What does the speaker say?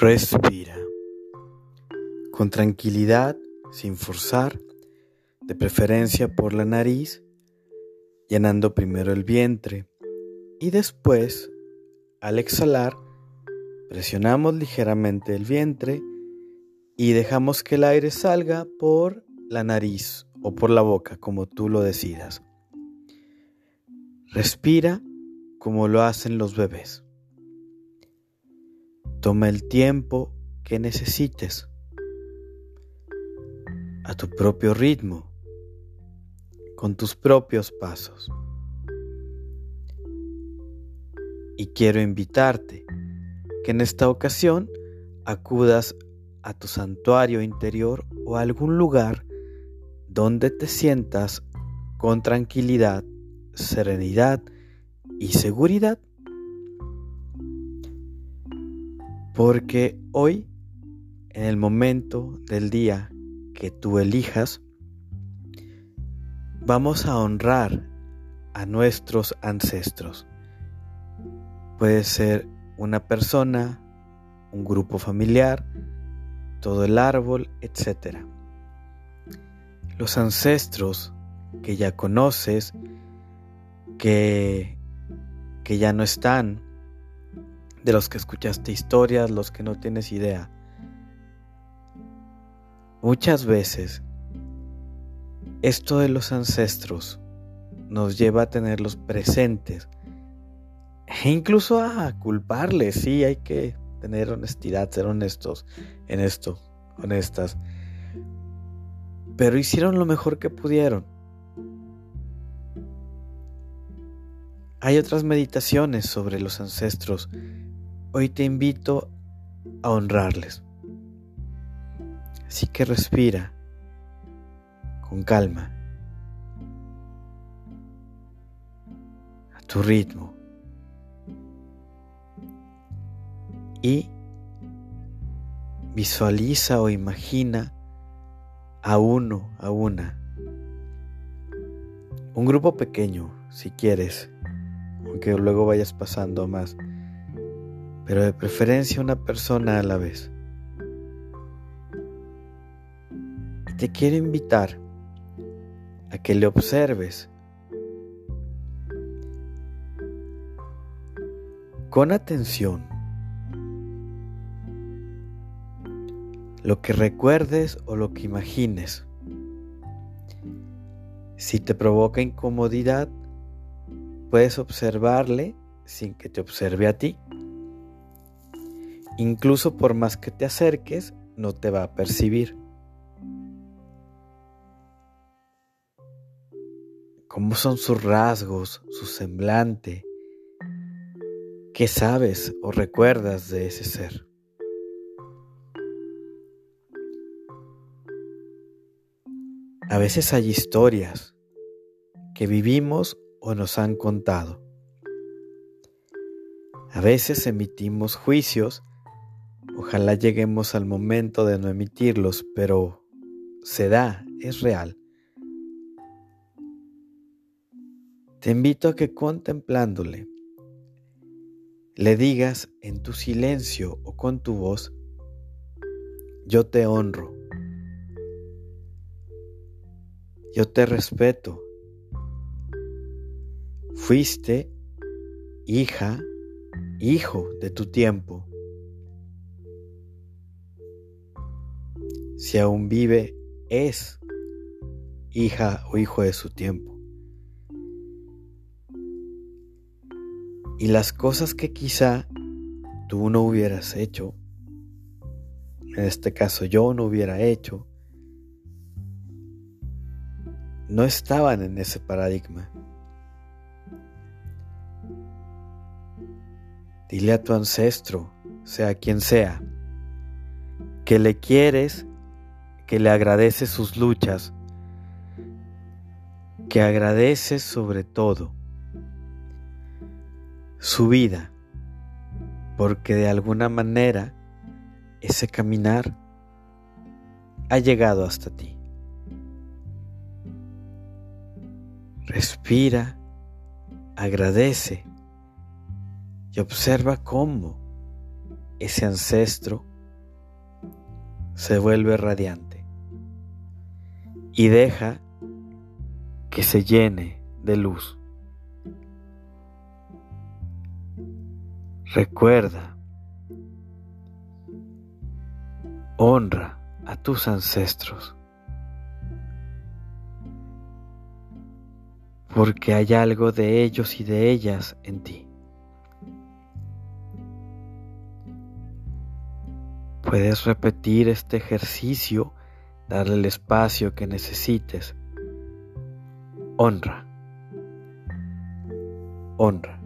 Respira. Con tranquilidad, sin forzar, de preferencia por la nariz, llenando primero el vientre y después, al exhalar, presionamos ligeramente el vientre y dejamos que el aire salga por la nariz o por la boca, como tú lo decidas. Respira como lo hacen los bebés. Toma el tiempo que necesites a tu propio ritmo, con tus propios pasos. Y quiero invitarte que en esta ocasión acudas a tu santuario interior o a algún lugar donde te sientas con tranquilidad, serenidad y seguridad. Porque hoy, en el momento del día que tú elijas, vamos a honrar a nuestros ancestros. Puede ser una persona, un grupo familiar, todo el árbol, etc. Los ancestros que ya conoces, que, que ya no están, de los que escuchaste historias, los que no tienes idea. Muchas veces esto de los ancestros nos lleva a tenerlos presentes e incluso a culparles. Sí, hay que tener honestidad, ser honestos en esto, honestas. Pero hicieron lo mejor que pudieron. Hay otras meditaciones sobre los ancestros Hoy te invito a honrarles. Así que respira con calma, a tu ritmo. Y visualiza o imagina a uno, a una. Un grupo pequeño, si quieres, aunque luego vayas pasando más pero de preferencia una persona a la vez. Y te quiero invitar a que le observes con atención lo que recuerdes o lo que imagines. Si te provoca incomodidad, puedes observarle sin que te observe a ti. Incluso por más que te acerques, no te va a percibir. ¿Cómo son sus rasgos, su semblante? ¿Qué sabes o recuerdas de ese ser? A veces hay historias que vivimos o nos han contado. A veces emitimos juicios Ojalá lleguemos al momento de no emitirlos, pero se da, es real. Te invito a que contemplándole, le digas en tu silencio o con tu voz, yo te honro, yo te respeto, fuiste hija, hijo de tu tiempo si aún vive, es hija o hijo de su tiempo. Y las cosas que quizá tú no hubieras hecho, en este caso yo no hubiera hecho, no estaban en ese paradigma. Dile a tu ancestro, sea quien sea, que le quieres que le agradece sus luchas, que agradece sobre todo su vida, porque de alguna manera ese caminar ha llegado hasta ti. Respira, agradece y observa cómo ese ancestro se vuelve radiante y deja que se llene de luz. Recuerda, honra a tus ancestros, porque hay algo de ellos y de ellas en ti. Puedes repetir este ejercicio, darle el espacio que necesites. Honra. Honra.